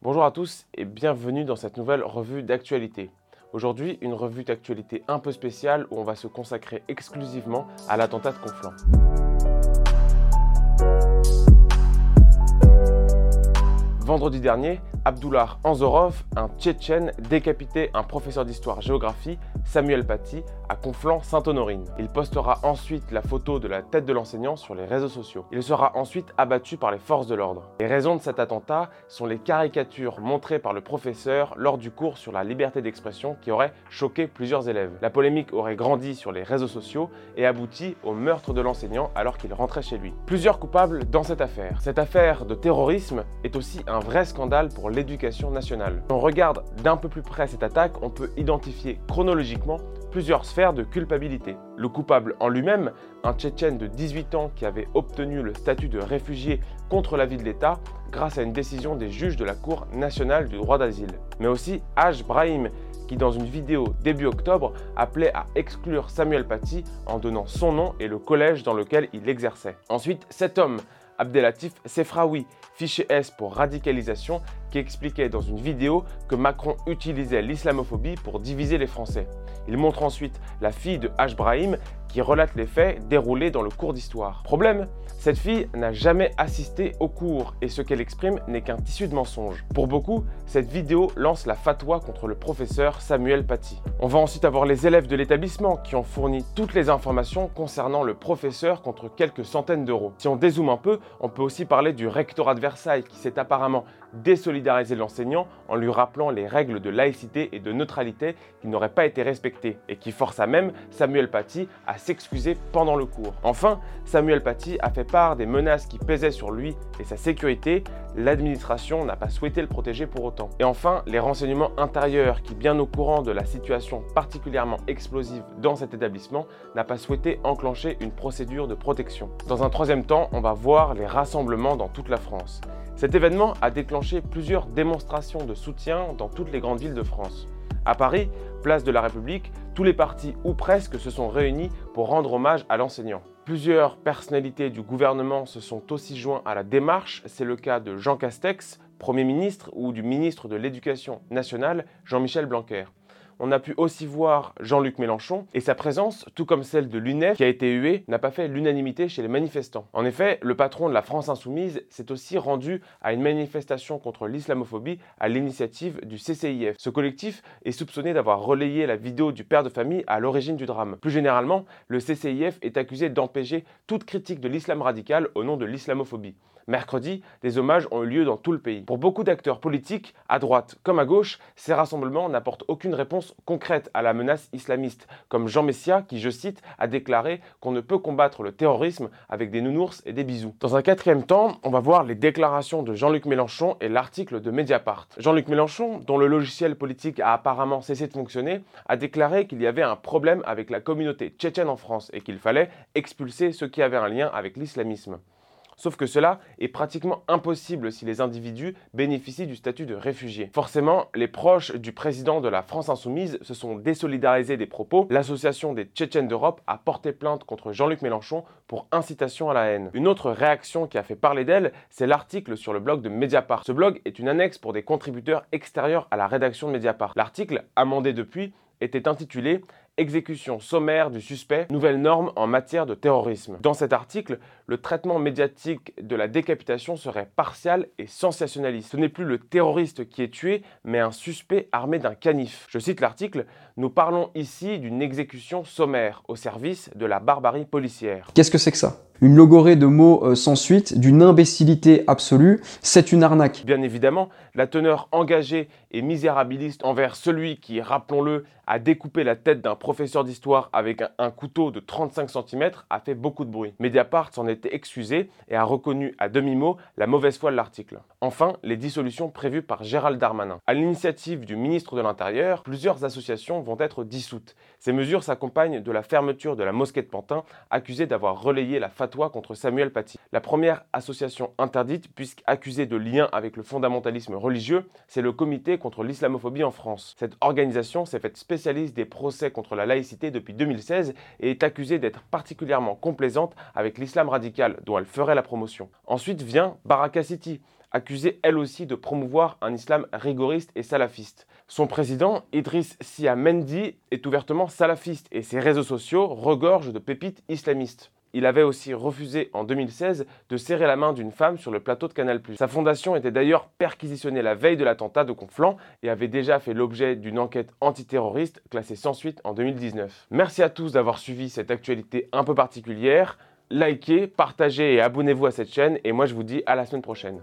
Bonjour à tous et bienvenue dans cette nouvelle revue d'actualité. Aujourd'hui, une revue d'actualité un peu spéciale où on va se consacrer exclusivement à l'attentat de Conflans. Vendredi dernier, Abdullah Anzorov, un Tchétchène, décapité un professeur d'histoire-géographie, Samuel Paty, à Conflans-Sainte-Honorine. Il postera ensuite la photo de la tête de l'enseignant sur les réseaux sociaux. Il sera ensuite abattu par les forces de l'ordre. Les raisons de cet attentat sont les caricatures montrées par le professeur lors du cours sur la liberté d'expression qui aurait choqué plusieurs élèves. La polémique aurait grandi sur les réseaux sociaux et abouti au meurtre de l'enseignant alors qu'il rentrait chez lui. Plusieurs coupables dans cette affaire. Cette affaire de terrorisme est aussi un vrai scandale pour l'éducation nationale. Si on regarde d'un peu plus près cette attaque, on peut identifier chronologiquement plusieurs sphères de culpabilité. Le coupable en lui-même, un Tchétchène de 18 ans qui avait obtenu le statut de réfugié contre l'avis de l'État grâce à une décision des juges de la Cour nationale du droit d'asile. Mais aussi Aj Brahim, qui dans une vidéo début octobre appelait à exclure Samuel Paty en donnant son nom et le collège dans lequel il exerçait. Ensuite, cet homme, Abdelatif Sefraoui, fiché S pour radicalisation, qui expliquait dans une vidéo que Macron utilisait l'islamophobie pour diviser les Français. Il montre ensuite la fille de H. Brahim qui relate les faits déroulés dans le cours d'histoire. Problème cette fille n'a jamais assisté au cours et ce qu'elle exprime n'est qu'un tissu de mensonges. Pour beaucoup, cette vidéo lance la fatwa contre le professeur Samuel Paty. On va ensuite avoir les élèves de l'établissement qui ont fourni toutes les informations concernant le professeur contre quelques centaines d'euros. Si on dézoome un peu, on peut aussi parler du rectorat de Versailles qui s'est apparemment désolidariser l'enseignant en lui rappelant les règles de laïcité et de neutralité qui n'auraient pas été respectées et qui força même Samuel Paty à s'excuser pendant le cours. Enfin, Samuel Paty a fait part des menaces qui pesaient sur lui et sa sécurité. L'administration n'a pas souhaité le protéger pour autant. Et enfin, les renseignements intérieurs qui, bien au courant de la situation particulièrement explosive dans cet établissement, n'a pas souhaité enclencher une procédure de protection. Dans un troisième temps, on va voir les rassemblements dans toute la France. Cet événement a déclenché plusieurs démonstrations de soutien dans toutes les grandes villes de France. À Paris, place de la République, tous les partis ou presque se sont réunis pour rendre hommage à l'enseignant. Plusieurs personnalités du gouvernement se sont aussi joints à la démarche, c'est le cas de Jean Castex, Premier ministre, ou du ministre de l'Éducation nationale, Jean-Michel Blanquer on a pu aussi voir Jean-Luc Mélenchon et sa présence, tout comme celle de l'UNEF qui a été huée, n'a pas fait l'unanimité chez les manifestants. En effet, le patron de la France insoumise s'est aussi rendu à une manifestation contre l'islamophobie à l'initiative du CCIF. Ce collectif est soupçonné d'avoir relayé la vidéo du père de famille à l'origine du drame. Plus généralement, le CCIF est accusé d'empêcher toute critique de l'islam radical au nom de l'islamophobie. Mercredi, des hommages ont eu lieu dans tout le pays. Pour beaucoup d'acteurs politiques, à droite comme à gauche, ces rassemblements n'apportent aucune réponse concrète à la menace islamiste, comme Jean Messia qui, je cite, a déclaré qu'on ne peut combattre le terrorisme avec des nounours et des bisous. Dans un quatrième temps, on va voir les déclarations de Jean-Luc Mélenchon et l'article de Mediapart. Jean-Luc Mélenchon, dont le logiciel politique a apparemment cessé de fonctionner, a déclaré qu'il y avait un problème avec la communauté tchétchène en France et qu'il fallait expulser ceux qui avaient un lien avec l'islamisme. Sauf que cela est pratiquement impossible si les individus bénéficient du statut de réfugié. Forcément, les proches du président de la France insoumise se sont désolidarisés des propos. L'association des Tchétchènes d'Europe a porté plainte contre Jean-Luc Mélenchon pour incitation à la haine. Une autre réaction qui a fait parler d'elle, c'est l'article sur le blog de Mediapart. Ce blog est une annexe pour des contributeurs extérieurs à la rédaction de Mediapart. L'article, amendé depuis, était intitulé exécution sommaire du suspect, nouvelle norme en matière de terrorisme. Dans cet article, le traitement médiatique de la décapitation serait partial et sensationnaliste. Ce n'est plus le terroriste qui est tué, mais un suspect armé d'un canif. Je cite l'article, nous parlons ici d'une exécution sommaire au service de la barbarie policière. Qu'est-ce que c'est que ça? Une logorée de mots euh, sans suite, d'une imbécilité absolue, c'est une arnaque. Bien évidemment, la teneur engagée et misérabiliste envers celui qui, rappelons-le, a découpé la tête d'un professeur d'histoire avec un, couteau de 35 cm a fait beaucoup de bruit. Mediapart s'en était excusé et a reconnu à demi-mot la mauvaise foi de l'article. Enfin, les dissolutions prévues par Gérald Darmanin. À l'initiative du ministre de l'Intérieur, plusieurs associations vont être dissoutes. Ces mesures s'accompagnent de la fermeture de la mosquée de Pantin, accusée d'avoir relayé la contre Samuel Paty. La première association interdite, puisqu'accusée de lien avec le fondamentalisme religieux, c'est le Comité contre l'islamophobie en France. Cette organisation s'est faite spécialiste des procès contre la laïcité depuis 2016 et est accusée d'être particulièrement complaisante avec l'islam radical, dont elle ferait la promotion. Ensuite vient Baraka City, accusée elle aussi de promouvoir un islam rigoriste et salafiste. Son président, Idriss Sia Mendy, est ouvertement salafiste et ses réseaux sociaux regorgent de pépites islamistes. Il avait aussi refusé en 2016 de serrer la main d'une femme sur le plateau de Canal+. Sa fondation était d'ailleurs perquisitionnée la veille de l'attentat de Conflans et avait déjà fait l'objet d'une enquête antiterroriste classée sans suite en 2019. Merci à tous d'avoir suivi cette actualité un peu particulière. Likez, partagez et abonnez-vous à cette chaîne et moi je vous dis à la semaine prochaine.